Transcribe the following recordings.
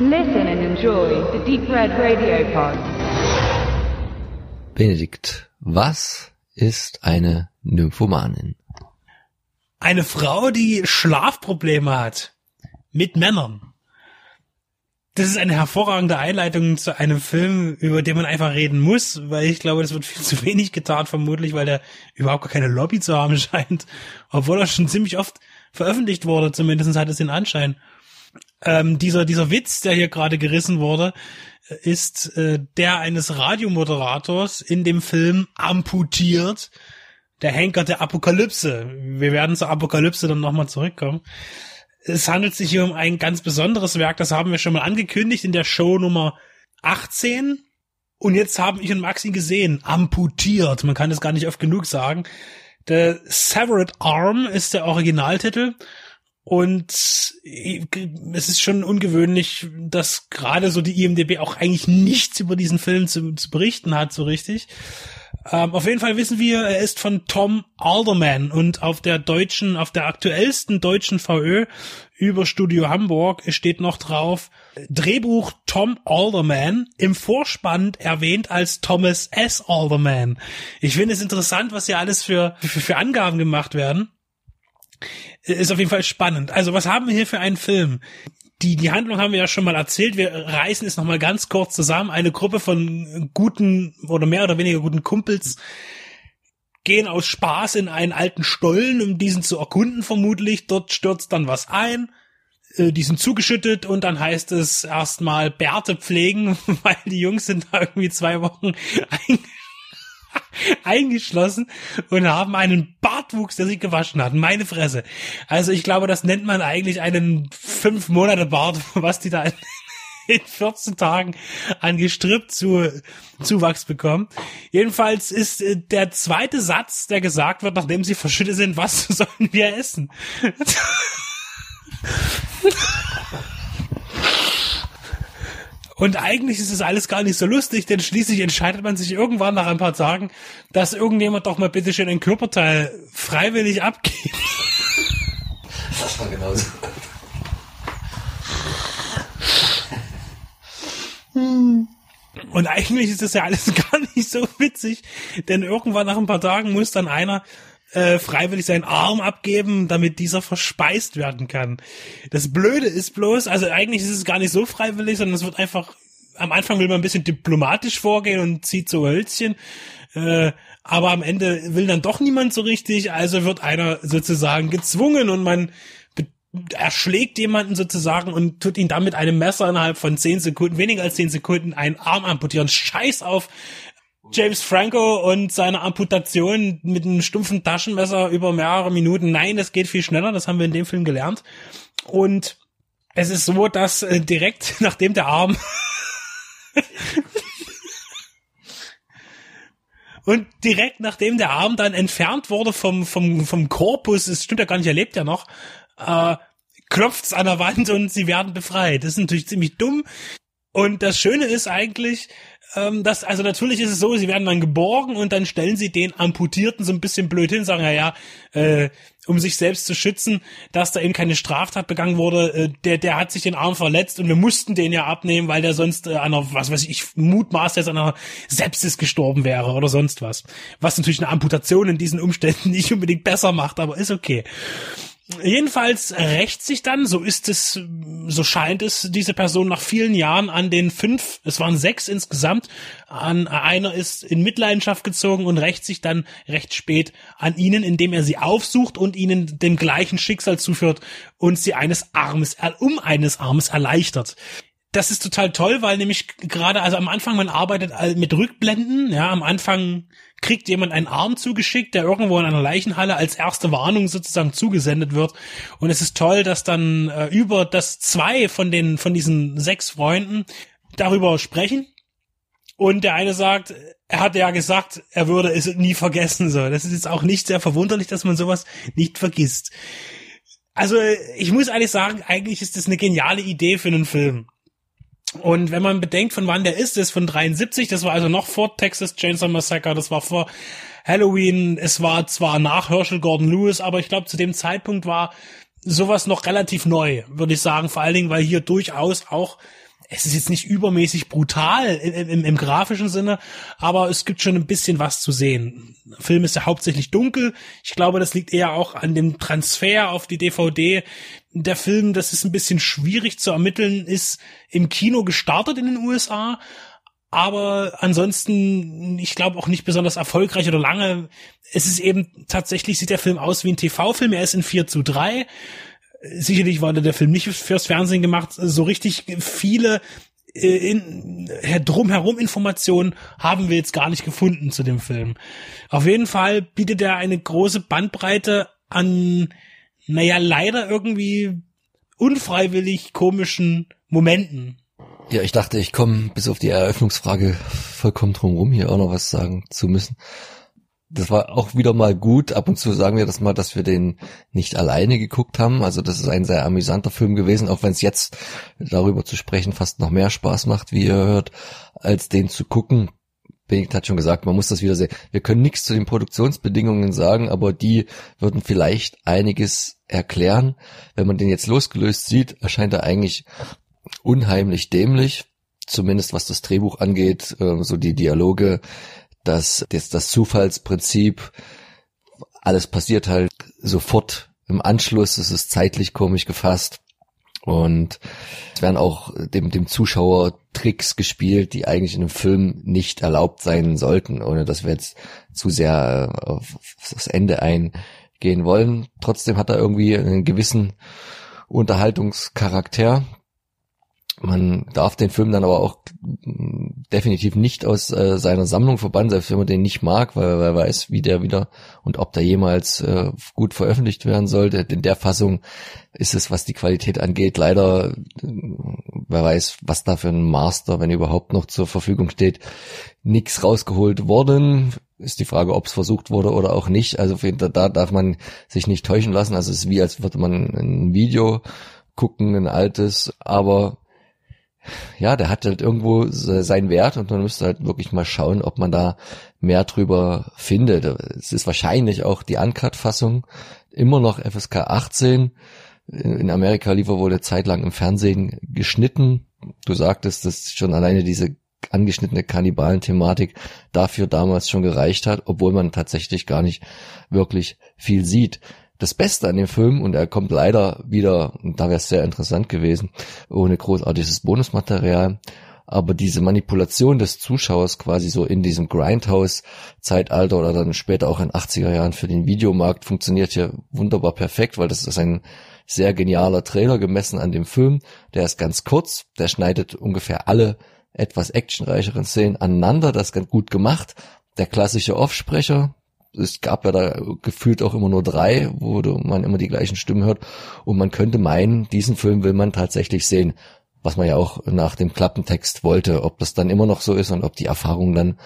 Listen and enjoy the Deep Red Radio Pod. Benedikt, was ist eine Nymphomanin? Eine Frau, die Schlafprobleme hat. Mit Männern. Das ist eine hervorragende Einleitung zu einem Film, über den man einfach reden muss, weil ich glaube, das wird viel zu wenig getan, vermutlich, weil der überhaupt gar keine Lobby zu haben scheint, obwohl er schon ziemlich oft veröffentlicht wurde, zumindest hat es den Anschein. Ähm, dieser, dieser Witz, der hier gerade gerissen wurde, ist äh, der eines Radiomoderators in dem Film amputiert, der Henker der Apokalypse. Wir werden zur Apokalypse dann nochmal zurückkommen. Es handelt sich hier um ein ganz besonderes Werk, das haben wir schon mal angekündigt in der Show Nummer 18. Und jetzt haben ich und Maxi gesehen, amputiert. Man kann es gar nicht oft genug sagen. The Severed Arm ist der Originaltitel. Und es ist schon ungewöhnlich, dass gerade so die IMDB auch eigentlich nichts über diesen Film zu, zu berichten hat, so richtig. Ähm, auf jeden Fall wissen wir, er ist von Tom Alderman und auf der deutschen, auf der aktuellsten deutschen VÖ über Studio Hamburg steht noch drauf, Drehbuch Tom Alderman, im Vorspann erwähnt als Thomas S. Alderman. Ich finde es interessant, was hier alles für, für, für Angaben gemacht werden. Ist auf jeden Fall spannend. Also was haben wir hier für einen Film? die, die Handlung haben wir ja schon mal erzählt. Wir reißen es nochmal ganz kurz zusammen. Eine Gruppe von guten oder mehr oder weniger guten Kumpels gehen aus Spaß in einen alten Stollen, um diesen zu erkunden vermutlich. Dort stürzt dann was ein. Äh, die sind zugeschüttet und dann heißt es erstmal Bärte pflegen, weil die Jungs sind da irgendwie zwei Wochen eingeschlossen und haben einen Bartwuchs, der sich gewaschen hat. Meine Fresse. Also ich glaube, das nennt man eigentlich einen fünf Monate Bart, was die da in 14 Tagen an Gestrüpp zu, Zuwachs bekommen. Jedenfalls ist äh, der zweite Satz, der gesagt wird, nachdem sie verschüttet sind, was sollen wir essen? Und eigentlich ist es alles gar nicht so lustig, denn schließlich entscheidet man sich irgendwann nach ein paar Tagen, dass irgendjemand doch mal bitte schön ein Körperteil freiwillig abgibt. Das war genauso. Und eigentlich ist das ja alles gar nicht so witzig, denn irgendwann nach ein paar Tagen muss dann einer äh, freiwillig seinen Arm abgeben, damit dieser verspeist werden kann. Das Blöde ist bloß, also eigentlich ist es gar nicht so freiwillig, sondern es wird einfach, am Anfang will man ein bisschen diplomatisch vorgehen und zieht so Hölzchen, äh, aber am Ende will dann doch niemand so richtig, also wird einer sozusagen gezwungen und man erschlägt jemanden sozusagen und tut ihn dann mit einem Messer innerhalb von zehn Sekunden, weniger als zehn Sekunden, einen Arm amputieren. Scheiß auf James Franco und seine Amputation mit einem stumpfen Taschenmesser über mehrere Minuten. Nein, das geht viel schneller, das haben wir in dem Film gelernt. Und es ist so, dass äh, direkt nachdem der Arm und direkt nachdem der Arm dann entfernt wurde vom vom vom Korpus, es stimmt ja gar nicht, er lebt ja noch, äh, klopft's an der Wand und sie werden befreit. Das ist natürlich ziemlich dumm. Und das Schöne ist eigentlich, ähm, das, also natürlich ist es so, sie werden dann geborgen und dann stellen sie den Amputierten so ein bisschen blöd hin, sagen, ja, ja, äh, um sich selbst zu schützen, dass da eben keine Straftat begangen wurde, äh, der, der hat sich den Arm verletzt und wir mussten den ja abnehmen, weil der sonst äh, an einer, was weiß ich, mutmaß jetzt an einer Sepsis gestorben wäre oder sonst was. Was natürlich eine Amputation in diesen Umständen nicht unbedingt besser macht, aber ist okay. Jedenfalls rächt sich dann, so ist es, so scheint es, diese Person nach vielen Jahren an den fünf, es waren sechs insgesamt, an einer ist in Mitleidenschaft gezogen und rächt sich dann recht spät an ihnen, indem er sie aufsucht und ihnen dem gleichen Schicksal zuführt und sie eines Armes, um eines Armes erleichtert das ist total toll, weil nämlich gerade, also am Anfang, man arbeitet mit Rückblenden, ja, am Anfang kriegt jemand einen Arm zugeschickt, der irgendwo in einer Leichenhalle als erste Warnung sozusagen zugesendet wird. Und es ist toll, dass dann äh, über das zwei von den, von diesen sechs Freunden darüber sprechen. Und der eine sagt, er hatte ja gesagt, er würde es nie vergessen, so. Das ist jetzt auch nicht sehr verwunderlich, dass man sowas nicht vergisst. Also, ich muss ehrlich sagen, eigentlich ist das eine geniale Idee für einen Film. Und wenn man bedenkt, von wann der ist, ist von 73, das war also noch vor Texas Chainsaw Massacre, das war vor Halloween, es war zwar nach Herschel Gordon Lewis, aber ich glaube, zu dem Zeitpunkt war sowas noch relativ neu, würde ich sagen, vor allen Dingen, weil hier durchaus auch es ist jetzt nicht übermäßig brutal im, im, im grafischen Sinne, aber es gibt schon ein bisschen was zu sehen. Der Film ist ja hauptsächlich dunkel. Ich glaube, das liegt eher auch an dem Transfer auf die DVD. Der Film, das ist ein bisschen schwierig zu ermitteln, ist im Kino gestartet in den USA, aber ansonsten, ich glaube auch nicht besonders erfolgreich oder lange. Es ist eben tatsächlich, sieht der Film aus wie ein TV-Film, er ist in 4 zu 3 sicherlich war der Film nicht fürs Fernsehen gemacht. So richtig viele äh, in, drumherum Informationen haben wir jetzt gar nicht gefunden zu dem Film. Auf jeden Fall bietet er eine große Bandbreite an, naja, leider irgendwie unfreiwillig komischen Momenten. Ja, ich dachte, ich komme bis auf die Eröffnungsfrage vollkommen drum rum, hier auch noch was sagen zu müssen das war auch wieder mal gut. Ab und zu sagen wir das mal, dass wir den nicht alleine geguckt haben. Also das ist ein sehr amüsanter Film gewesen, auch wenn es jetzt darüber zu sprechen fast noch mehr Spaß macht, wie ihr hört, als den zu gucken. Benedikt hat schon gesagt, man muss das wieder sehen. Wir können nichts zu den Produktionsbedingungen sagen, aber die würden vielleicht einiges erklären. Wenn man den jetzt losgelöst sieht, erscheint er eigentlich unheimlich dämlich. Zumindest was das Drehbuch angeht, ähm, so die Dialoge dass jetzt das Zufallsprinzip, alles passiert halt sofort im Anschluss, es ist zeitlich komisch gefasst. Und es werden auch dem, dem Zuschauer Tricks gespielt, die eigentlich in einem Film nicht erlaubt sein sollten, ohne dass wir jetzt zu sehr auf das Ende eingehen wollen. Trotzdem hat er irgendwie einen gewissen Unterhaltungscharakter, man darf den Film dann aber auch definitiv nicht aus äh, seiner Sammlung verbannen, selbst wenn man den nicht mag, weil wer weiß, wie der wieder und ob der jemals äh, gut veröffentlicht werden sollte. In der Fassung ist es, was die Qualität angeht, leider, äh, wer weiß, was da für ein Master, wenn überhaupt noch zur Verfügung steht, nichts rausgeholt worden. Ist die Frage, ob es versucht wurde oder auch nicht. Also da darf man sich nicht täuschen lassen. Also es ist wie, als würde man ein Video gucken, ein altes, aber ja, der hat halt irgendwo seinen Wert und man müsste halt wirklich mal schauen, ob man da mehr drüber findet. Es ist wahrscheinlich auch die Uncut-Fassung immer noch FSK 18. In Amerika lief er wohl eine Zeit lang im Fernsehen geschnitten. Du sagtest, dass schon alleine diese angeschnittene Kannibalen-Thematik dafür damals schon gereicht hat, obwohl man tatsächlich gar nicht wirklich viel sieht das Beste an dem Film, und er kommt leider wieder, und da wäre es sehr interessant gewesen, ohne großartiges Bonusmaterial, aber diese Manipulation des Zuschauers quasi so in diesem Grindhouse-Zeitalter oder dann später auch in 80er Jahren für den Videomarkt funktioniert hier wunderbar perfekt, weil das ist ein sehr genialer Trailer gemessen an dem Film. Der ist ganz kurz, der schneidet ungefähr alle etwas actionreicheren Szenen aneinander, das ist ganz gut gemacht. Der klassische Offsprecher, es gab ja da gefühlt auch immer nur drei, wo man immer die gleichen Stimmen hört. Und man könnte meinen, diesen Film will man tatsächlich sehen, was man ja auch nach dem Klappentext wollte. Ob das dann immer noch so ist und ob die Erfahrung dann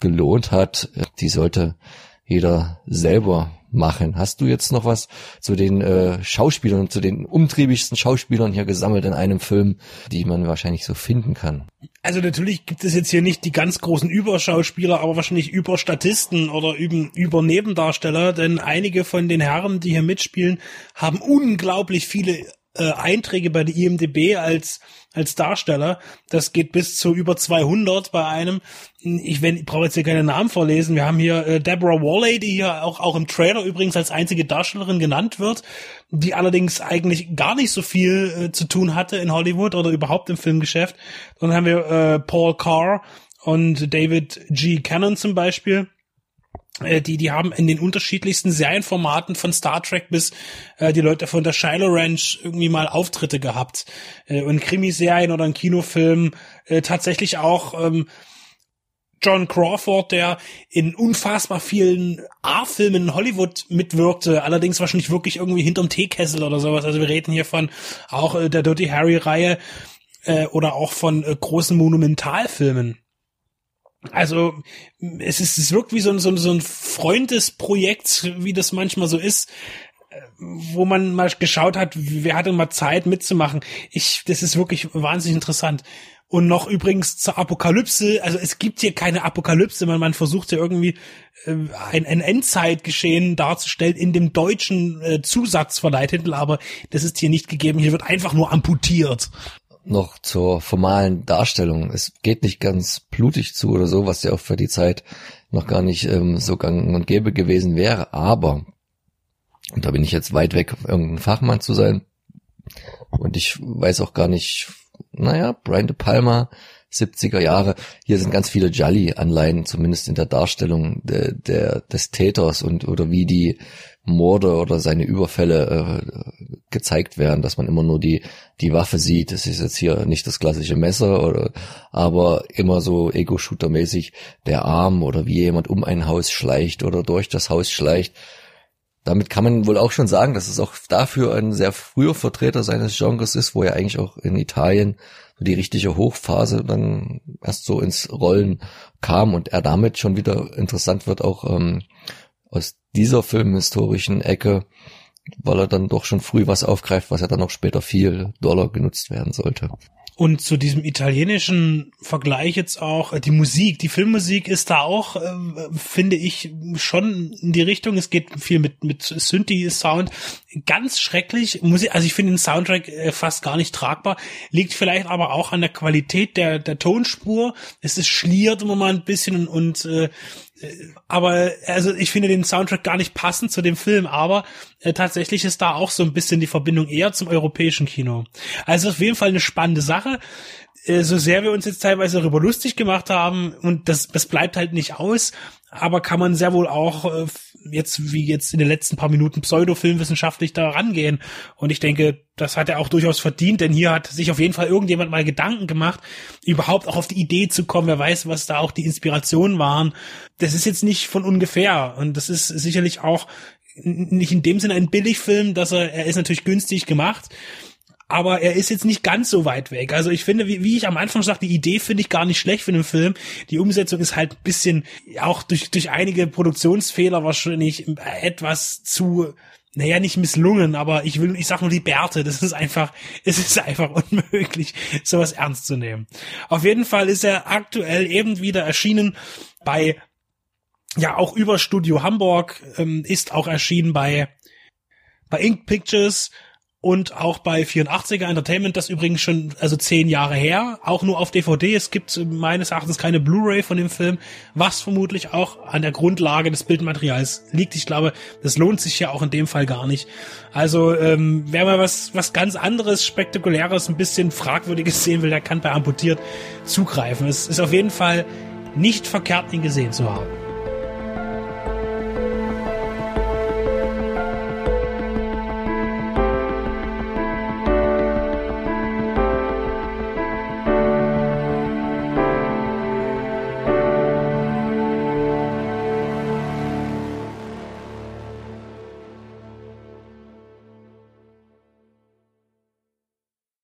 gelohnt hat, die sollte jeder selber machen. Hast du jetzt noch was zu den äh, Schauspielern, zu den umtriebigsten Schauspielern hier gesammelt in einem Film, die man wahrscheinlich so finden kann? Also natürlich gibt es jetzt hier nicht die ganz großen Überschauspieler, aber wahrscheinlich Überstatisten oder über, über Nebendarsteller, denn einige von den Herren, die hier mitspielen, haben unglaublich viele äh, Einträge bei der IMDB als als Darsteller. Das geht bis zu über 200 bei einem. Ich, wenn, ich brauche jetzt hier keine Namen vorlesen. Wir haben hier äh, Deborah Walley, die hier auch, auch im Trailer übrigens als einzige Darstellerin genannt wird, die allerdings eigentlich gar nicht so viel äh, zu tun hatte in Hollywood oder überhaupt im Filmgeschäft. Dann haben wir äh, Paul Carr und David G. Cannon zum Beispiel die, die haben in den unterschiedlichsten Serienformaten von Star Trek bis äh, die Leute von der Shiloh Ranch irgendwie mal Auftritte gehabt. Äh, und Krimiserien oder in Kinofilmen äh, tatsächlich auch ähm, John Crawford, der in unfassbar vielen A-Filmen in Hollywood mitwirkte, allerdings wahrscheinlich wirklich irgendwie hinterm Teekessel oder sowas. Also wir reden hier von auch äh, der Dirty Harry-Reihe äh, oder auch von äh, großen Monumentalfilmen. Also es ist es wirkt wie so ein, so, ein, so ein Freundesprojekt, wie das manchmal so ist, wo man mal geschaut hat, wer hatte mal Zeit mitzumachen. Ich, das ist wirklich wahnsinnig interessant. Und noch übrigens zur Apokalypse, also es gibt hier keine Apokalypse, man, man versucht ja irgendwie äh, ein, ein Endzeitgeschehen darzustellen in dem deutschen äh, Zusatzverleihtitel, aber das ist hier nicht gegeben. Hier wird einfach nur amputiert. Noch zur formalen Darstellung. Es geht nicht ganz blutig zu oder so, was ja auch für die Zeit noch gar nicht ähm, so gang und gäbe gewesen wäre. Aber, und da bin ich jetzt weit weg, irgendein Fachmann zu sein. Und ich weiß auch gar nicht, naja, Brian De Palma, 70er Jahre. Hier sind ganz viele Jolly-Anleihen, zumindest in der Darstellung de, der, des Täters und oder wie die Morde oder seine Überfälle äh, gezeigt werden, dass man immer nur die die Waffe sieht. Das ist jetzt hier nicht das klassische Messer oder aber immer so Ego-Shooter-mäßig der Arm oder wie jemand um ein Haus schleicht oder durch das Haus schleicht. Damit kann man wohl auch schon sagen, dass es auch dafür ein sehr früher Vertreter seines Genres ist, wo er eigentlich auch in Italien die richtige Hochphase dann erst so ins Rollen kam und er damit schon wieder interessant wird, auch ähm, aus dieser filmhistorischen Ecke, weil er dann doch schon früh was aufgreift, was ja dann noch später viel doller genutzt werden sollte. Und zu diesem italienischen Vergleich jetzt auch, äh, die Musik, die Filmmusik ist da auch, äh, finde ich, schon in die Richtung. Es geht viel mit, mit Synthi-Sound. Ganz schrecklich. Musik, also ich finde den Soundtrack äh, fast gar nicht tragbar. Liegt vielleicht aber auch an der Qualität der, der Tonspur. Es ist schliert immer mal ein bisschen und äh, aber also ich finde den Soundtrack gar nicht passend zu dem Film, aber äh, tatsächlich ist da auch so ein bisschen die Verbindung eher zum europäischen Kino. Also auf jeden Fall eine spannende Sache. Äh, so sehr wir uns jetzt teilweise darüber lustig gemacht haben und das, das bleibt halt nicht aus, aber kann man sehr wohl auch äh, jetzt wie jetzt in den letzten paar Minuten pseudofilmwissenschaftlich da rangehen. Und ich denke, das hat er auch durchaus verdient, denn hier hat sich auf jeden Fall irgendjemand mal Gedanken gemacht, überhaupt auch auf die Idee zu kommen. Wer weiß, was da auch die Inspirationen waren. Das ist jetzt nicht von ungefähr. Und das ist sicherlich auch nicht in dem Sinne ein Billigfilm, dass er, er ist natürlich günstig gemacht aber er ist jetzt nicht ganz so weit weg. Also ich finde, wie, wie ich am Anfang sagte, die Idee finde ich gar nicht schlecht für einen Film. Die Umsetzung ist halt ein bisschen, auch durch, durch einige Produktionsfehler wahrscheinlich etwas zu, naja, nicht misslungen, aber ich will, ich sag nur die Bärte, das ist einfach, es ist einfach unmöglich, sowas ernst zu nehmen. Auf jeden Fall ist er aktuell eben wieder erschienen bei, ja, auch über Studio Hamburg, ähm, ist auch erschienen bei, bei Ink Pictures, und auch bei 84er Entertainment, das übrigens schon also zehn Jahre her, auch nur auf DVD. Es gibt meines Erachtens keine Blu-ray von dem Film, was vermutlich auch an der Grundlage des Bildmaterials liegt. Ich glaube, das lohnt sich ja auch in dem Fall gar nicht. Also ähm, wer mal was was ganz anderes, spektakuläres, ein bisschen fragwürdiges sehen will, der kann bei amputiert zugreifen. Es ist auf jeden Fall nicht verkehrt, ihn gesehen zu haben.